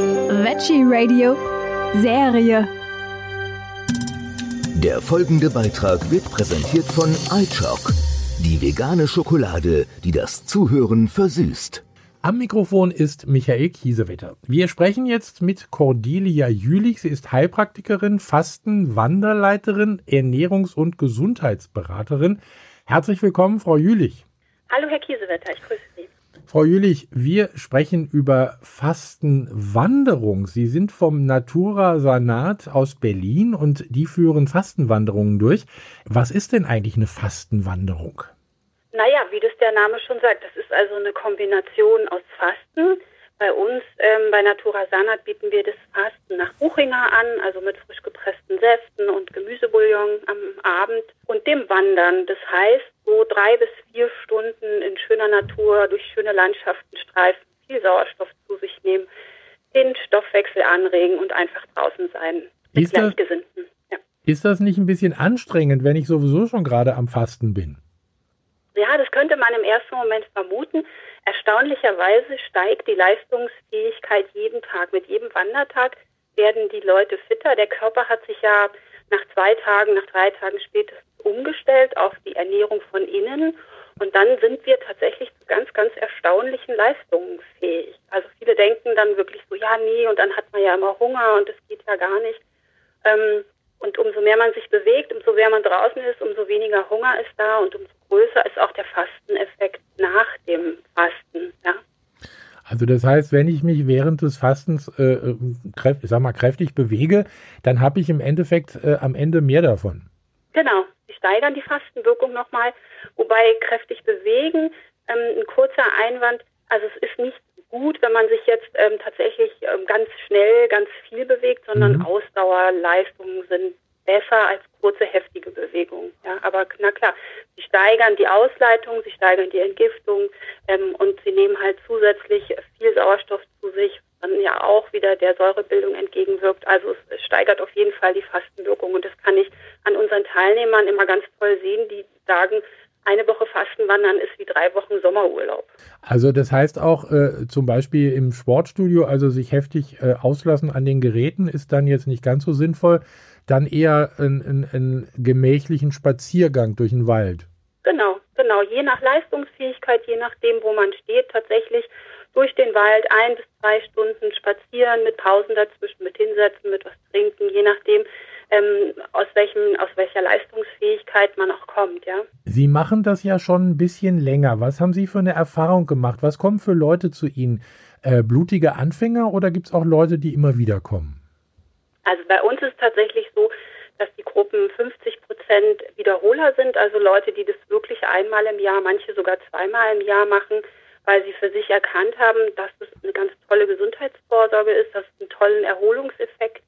Veggie Radio Serie. Der folgende Beitrag wird präsentiert von iChock, die vegane Schokolade, die das Zuhören versüßt. Am Mikrofon ist Michael Kiesewetter. Wir sprechen jetzt mit Cordelia Jülich. Sie ist Heilpraktikerin, Fasten, Wanderleiterin, Ernährungs- und Gesundheitsberaterin. Herzlich willkommen, Frau Jülich. Hallo, Herr Kiesewetter, ich grüße Sie. Frau Jülich, wir sprechen über Fastenwanderung. Sie sind vom Natura Sanat aus Berlin und die führen Fastenwanderungen durch. Was ist denn eigentlich eine Fastenwanderung? Naja, wie das der Name schon sagt, das ist also eine Kombination aus Fasten. Bei uns ähm, bei Natura Sanat bieten wir das Fasten nach Buchinger an, also mit frisch gepressten Säften und Gemüsebouillon am Abend und dem Wandern. Das heißt, so drei bis vier Stunden in schöner Natur durch schöne Landschaften streifen, viel Sauerstoff zu sich nehmen, den Stoffwechsel anregen und einfach draußen sein mit Ist das- Gleichgesinnten. Ja. Ist das nicht ein bisschen anstrengend, wenn ich sowieso schon gerade am Fasten bin? Ja, das könnte man im ersten Moment vermuten. Erstaunlicherweise steigt die Leistungsfähigkeit jeden Tag. Mit jedem Wandertag werden die Leute fitter. Der Körper hat sich ja nach zwei Tagen, nach drei Tagen spätestens umgestellt auf die Ernährung von innen. Und dann sind wir tatsächlich zu ganz, ganz erstaunlichen Leistungen fähig. Also viele denken dann wirklich so, ja, nee, und dann hat man ja immer Hunger und das geht ja gar nicht. Ähm, und umso mehr man sich bewegt, umso mehr man draußen ist, umso weniger Hunger ist da und umso größer ist auch der Fasteneffekt nach dem Fasten. Ja. Also das heißt, wenn ich mich während des Fastens, äh, kräf, ich sag mal, kräftig bewege, dann habe ich im Endeffekt äh, am Ende mehr davon. Genau, sie steigern die Fastenwirkung nochmal, wobei kräftig bewegen, ähm, ein kurzer Einwand, also es ist nicht gut, wenn man sich jetzt ähm, tatsächlich ähm, ganz schnell, ganz viel bewegt, sondern Mhm. Ausdauerleistungen sind besser als kurze, heftige Bewegungen. Ja, aber na klar, sie steigern die Ausleitung, sie steigern die Entgiftung ähm, und sie nehmen halt zusätzlich viel Sauerstoff zu sich, dann ja auch wieder der Säurebildung entgegenwirkt. Also es steigert auf jeden Fall die Fastenwirkung und das kann ich an unseren Teilnehmern immer ganz toll sehen, die sagen, eine Woche Fastenwandern ist wie drei Wochen Sommerurlaub. Also das heißt auch äh, zum Beispiel im Sportstudio, also sich heftig äh, auslassen an den Geräten, ist dann jetzt nicht ganz so sinnvoll. Dann eher einen einen gemächlichen Spaziergang durch den Wald. Genau, genau. Je nach Leistungsfähigkeit, je nachdem, wo man steht, tatsächlich durch den Wald ein bis zwei Stunden spazieren, mit Pausen dazwischen, mit hinsetzen, mit was trinken, je nachdem, ähm, aus welchem, aus welcher Leistungsfähigkeit man auch kommt, ja. Sie machen das ja schon ein bisschen länger. Was haben Sie für eine Erfahrung gemacht? Was kommen für Leute zu Ihnen? Äh, blutige Anfänger oder gibt es auch Leute, die immer wieder kommen? Also bei uns ist tatsächlich so, dass die Gruppen 50 Prozent Wiederholer sind, also Leute, die das wirklich einmal im Jahr, manche sogar zweimal im Jahr machen, weil sie für sich erkannt haben, dass es eine ganz tolle Gesundheitsvorsorge ist, dass es einen tollen Erholungseffekt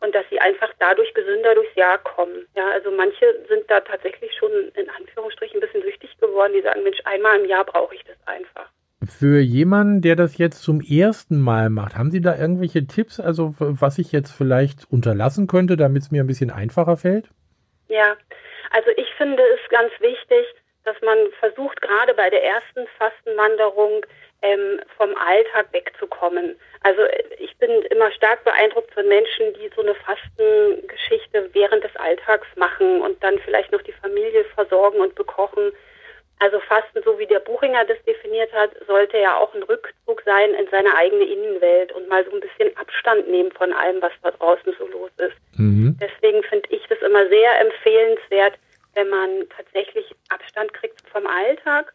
und dass sie einfach dadurch gesünder durchs Jahr kommen. Ja, also manche sind da tatsächlich schon in Anführungsstrichen ein bisschen süchtig geworden, die sagen, Mensch, einmal im Jahr brauche ich das einfach. Für jemanden, der das jetzt zum ersten Mal macht, haben Sie da irgendwelche Tipps, also was ich jetzt vielleicht unterlassen könnte, damit es mir ein bisschen einfacher fällt? Ja, also ich finde es ganz wichtig, dass man versucht, gerade bei der ersten Fastenwanderung ähm, vom Alltag wegzukommen. Also äh, ich bin immer stark beeindruckt von Menschen, die so eine Fastengeschichte während des Alltags machen und dann vielleicht noch die Familie versorgen und bekochen. Also Fasten, so wie der Buchinger das definiert hat, sollte ja auch ein Rückzug sein in seine eigene Innenwelt und mal so ein bisschen Abstand nehmen von allem, was da draußen so los ist. Mhm. Deswegen finde ich das immer sehr empfehlenswert, wenn man tatsächlich Abstand kriegt vom Alltag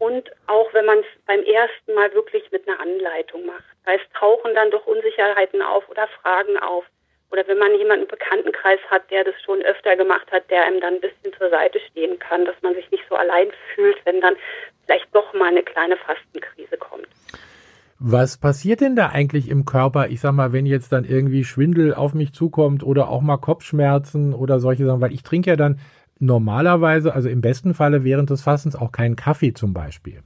und auch wenn man es beim ersten Mal wirklich mit einer Anleitung macht. Da es tauchen dann doch Unsicherheiten auf oder Fragen auf. Oder wenn man jemanden im Bekanntenkreis hat, der das schon öfter gemacht hat, der einem dann ein bisschen zur Seite stehen kann, dass man sich nicht so allein fühlt, wenn dann vielleicht doch mal eine kleine Fastenkrise kommt. Was passiert denn da eigentlich im Körper? Ich sag mal, wenn jetzt dann irgendwie Schwindel auf mich zukommt oder auch mal Kopfschmerzen oder solche Sachen, weil ich trinke ja dann normalerweise, also im besten Falle während des Fastens auch keinen Kaffee zum Beispiel.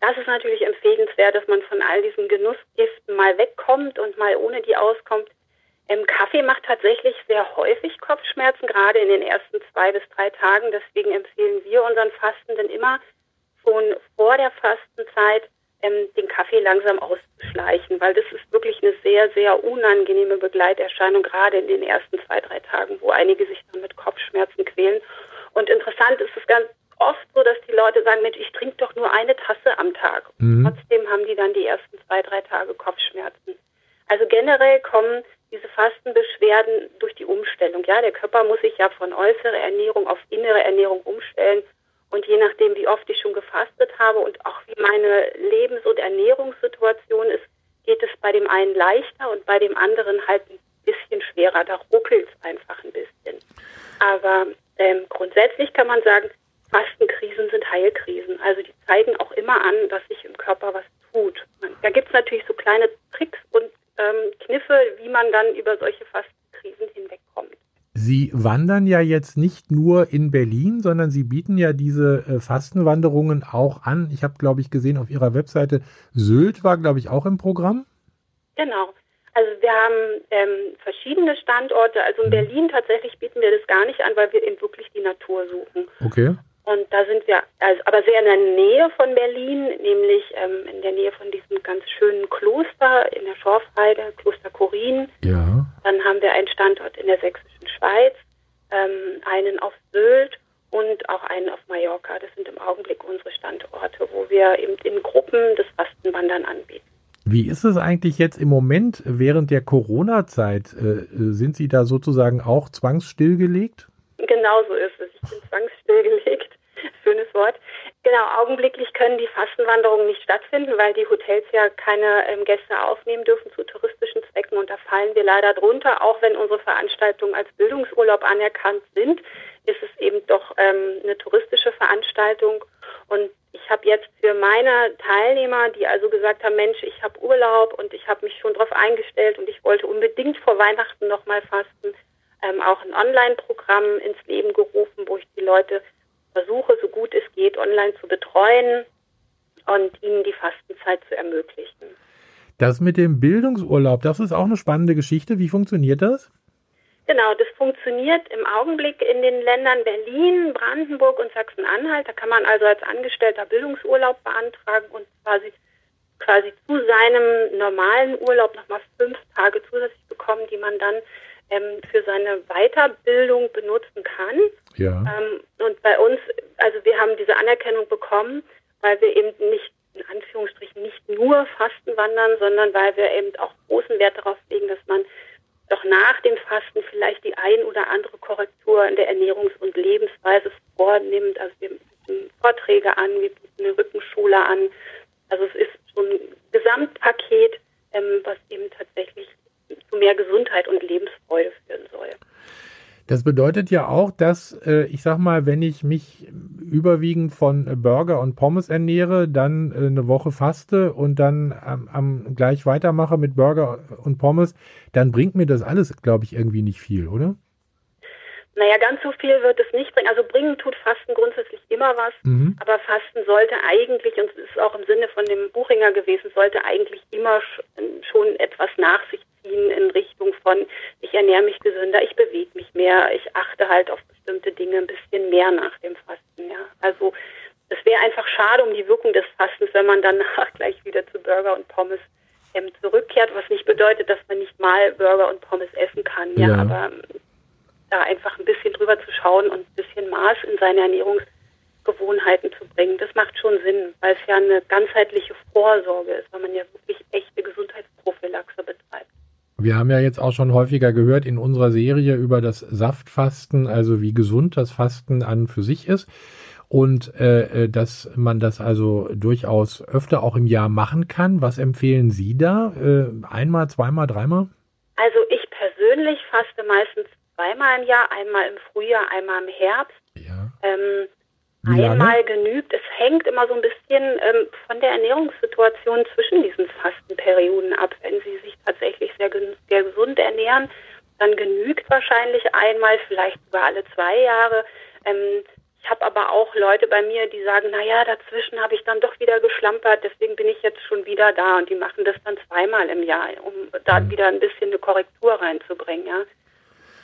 Das ist natürlich empfehlenswert, dass man von all diesen Genussgiften mal wegkommt und mal ohne die auskommt. Ähm, Kaffee macht tatsächlich sehr häufig Kopfschmerzen, gerade in den ersten zwei bis drei Tagen. Deswegen empfehlen wir unseren Fastenden immer schon vor der Fastenzeit ähm, den Kaffee langsam auszuschleichen, weil das ist wirklich eine sehr, sehr unangenehme Begleiterscheinung, gerade in den ersten zwei, drei Tagen, wo einige sich dann mit Kopfschmerzen quälen. Und interessant ist es ganz oft so, dass die Leute sagen, Mensch, ich trinke doch nur eine Tasse am Tag. Mhm. Trotzdem haben die dann die ersten zwei, drei Tage Kopfschmerzen. Also generell kommen diese Fastenbeschwerden durch die Umstellung. Ja, der Körper muss sich ja von äußerer Ernährung auf innere Ernährung umstellen. Und je nachdem, wie oft ich schon gefastet habe und auch wie meine Lebens- und Ernährungssituation ist, geht es bei dem einen leichter und bei dem anderen halt ein bisschen schwerer. Da ruckelt es einfach ein bisschen. Aber ähm, grundsätzlich kann man sagen, Fastenkrisen sind Heilkrisen. Also die zeigen auch immer an, dass sich im Körper was tut. Da gibt es natürlich so kleine Tricks und ähm, Kniffe, wie man dann über solche Fastenkrisen hinwegkommt. Sie wandern ja jetzt nicht nur in Berlin, sondern Sie bieten ja diese äh, Fastenwanderungen auch an. Ich habe, glaube ich, gesehen auf Ihrer Webseite, Sylt war, glaube ich, auch im Programm. Genau. Also wir haben ähm, verschiedene Standorte. Also in mhm. Berlin tatsächlich bieten wir das gar nicht an, weil wir eben wirklich die Natur suchen. Okay. Und da sind wir, also, aber sehr in der Nähe von Berlin, nämlich ähm, in der Nähe von diesem ganz schönen Kloster in der Schorfheide, Kloster Korin. Ja. Dann haben wir einen Standort in der sächsischen Schweiz, ähm, einen auf Sylt und auch einen auf Mallorca. Das sind im Augenblick unsere Standorte, wo wir eben in Gruppen das Fastenwandern anbieten. Wie ist es eigentlich jetzt im Moment während der Corona-Zeit? Äh, sind Sie da sozusagen auch zwangsstillgelegt? Genau so ist es. Ich bin zwangsstillgelegt schönes Wort. Genau, augenblicklich können die Fastenwanderungen nicht stattfinden, weil die Hotels ja keine ähm, Gäste aufnehmen dürfen zu touristischen Zwecken und da fallen wir leider drunter. Auch wenn unsere Veranstaltungen als Bildungsurlaub anerkannt sind, ist es eben doch ähm, eine touristische Veranstaltung und ich habe jetzt für meine Teilnehmer, die also gesagt haben, Mensch, ich habe Urlaub und ich habe mich schon darauf eingestellt und ich wollte unbedingt vor Weihnachten nochmal fasten, ähm, auch ein Online-Programm ins Leben gerufen, wo ich die Leute versuche, so gut es geht, online zu betreuen und ihnen die Fastenzeit zu ermöglichen. Das mit dem Bildungsurlaub, das ist auch eine spannende Geschichte. Wie funktioniert das? Genau, das funktioniert im Augenblick in den Ländern Berlin, Brandenburg und Sachsen-Anhalt. Da kann man also als Angestellter Bildungsurlaub beantragen und quasi, quasi zu seinem normalen Urlaub nochmal fünf Tage zusätzlich bekommen, die man dann ähm, für seine Weiterbildung benutzen kann. Ja. Ähm, und bei uns, also wir haben diese Anerkennung bekommen, weil wir eben nicht in Anführungsstrichen nicht nur Fasten wandern, sondern weil wir eben auch großen Wert darauf legen, dass man doch nach dem Fasten vielleicht die ein oder andere Korrektur in der Ernährungs- und Lebensweise vornimmt. Also wir bieten Vorträge an, wir bieten eine Rückenschule an. Also es ist so ein Gesamtpaket, ähm, was eben tatsächlich zu mehr Gesundheit und soll. Das bedeutet ja auch, dass äh, ich sag mal, wenn ich mich überwiegend von Burger und Pommes ernähre, dann äh, eine Woche faste und dann am, am gleich weitermache mit Burger und Pommes, dann bringt mir das alles, glaube ich, irgendwie nicht viel, oder? Naja, ganz so viel wird es nicht bringen. Also bringen tut Fasten grundsätzlich immer was, mhm. aber Fasten sollte eigentlich, und es ist auch im Sinne von dem Buchinger gewesen, sollte eigentlich immer schon etwas nach sich ziehen in Richtung von, ich ernähre mich gesünder, ich bewege mich mehr, ich achte halt auf bestimmte Dinge ein bisschen mehr nach dem Fasten. Ja. Also es wäre einfach schade um die Wirkung des Fastens, wenn man danach gleich wieder zu Burger und Pommes ähm, zurückkehrt, was nicht bedeutet, dass man nicht mal Burger und Pommes essen kann. Ja, ja. aber da einfach ein bisschen drüber zu schauen und ein bisschen Maß in seine Ernährungsgewohnheiten zu bringen. Das macht schon Sinn, weil es ja eine ganzheitliche Vorsorge ist, weil man ja betreibt. Wir haben ja jetzt auch schon häufiger gehört in unserer Serie über das Saftfasten, also wie gesund das Fasten an für sich ist und äh, äh dass man das also durchaus öfter auch im Jahr machen kann. Was empfehlen Sie da? Äh, einmal, zweimal, dreimal? Also ich persönlich faste meistens zweimal im Jahr, einmal im Frühjahr, einmal im Herbst. Ja. Ähm, einmal genügt. Es hängt immer so ein bisschen ähm, von der Ernährungssituation zwischen diesen Fastenperioden ab. Wenn Sie sich tatsächlich sehr, sehr gesund ernähren, dann genügt wahrscheinlich einmal, vielleicht sogar alle zwei Jahre. Ähm, ich habe aber auch Leute bei mir, die sagen, naja, dazwischen habe ich dann doch wieder geschlampert, deswegen bin ich jetzt schon wieder da und die machen das dann zweimal im Jahr, um da mhm. wieder ein bisschen eine Korrektur reinzubringen. Ja.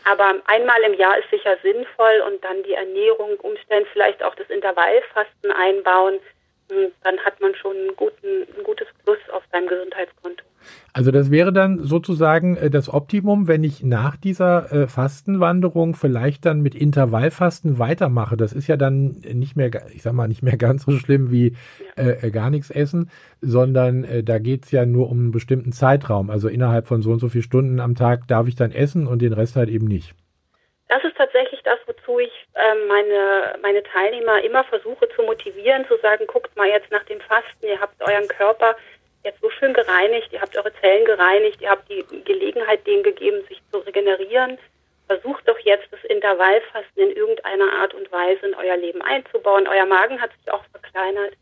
Aber einmal im Jahr ist sicher sinnvoll und dann die Ernährung umstellen, vielleicht auch das Intervallfasten einbauen. dann hat man schon einen guten, ein gutes Plus auf seinem Gesundheitskonto. Also das wäre dann sozusagen äh, das Optimum, wenn ich nach dieser äh, Fastenwanderung vielleicht dann mit Intervallfasten weitermache. Das ist ja dann nicht mehr, ich sag mal, nicht mehr ganz so schlimm wie äh, gar nichts essen, sondern äh, da geht's ja nur um einen bestimmten Zeitraum. Also innerhalb von so und so vielen Stunden am Tag darf ich dann essen und den Rest halt eben nicht. Das ist tatsächlich das, wozu ich äh, meine, meine Teilnehmer immer versuche zu motivieren, zu sagen, guckt mal jetzt nach dem Fasten, ihr habt euren Körper jetzt so schön gereinigt, ihr habt eure Zellen gereinigt, ihr habt die Gelegenheit denen gegeben, sich zu regenerieren. Versucht doch jetzt das Intervallfasten in irgendeiner Art und Weise in euer Leben einzubauen. Euer Magen hat sich auch verkleinert.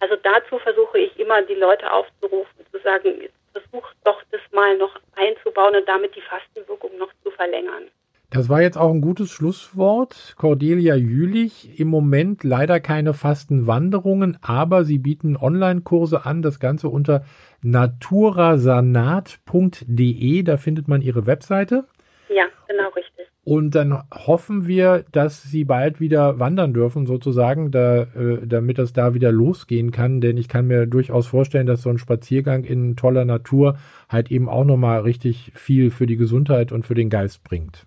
Also dazu versuche ich immer, die Leute aufzurufen, zu sagen, versucht doch das mal noch einzubauen und damit die Fastenwirkung noch zu verlängern. Das war jetzt auch ein gutes Schlusswort. Cordelia Jülich, im Moment leider keine Fastenwanderungen, aber Sie bieten Online-Kurse an, das Ganze unter naturasanat.de, da findet man Ihre Webseite. Ja, genau richtig. Und dann hoffen wir, dass Sie bald wieder wandern dürfen, sozusagen, da, äh, damit das da wieder losgehen kann. Denn ich kann mir durchaus vorstellen, dass so ein Spaziergang in toller Natur halt eben auch nochmal richtig viel für die Gesundheit und für den Geist bringt.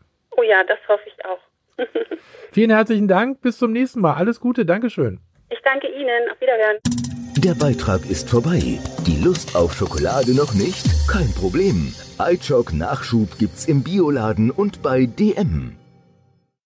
Ja, das hoffe ich auch. Vielen herzlichen Dank. Bis zum nächsten Mal. Alles Gute. Dankeschön. Ich danke Ihnen. Auf Wiederhören. Der Beitrag ist vorbei. Die Lust auf Schokolade noch nicht? Kein Problem. iChock Nachschub gibt's im Bioladen und bei DM.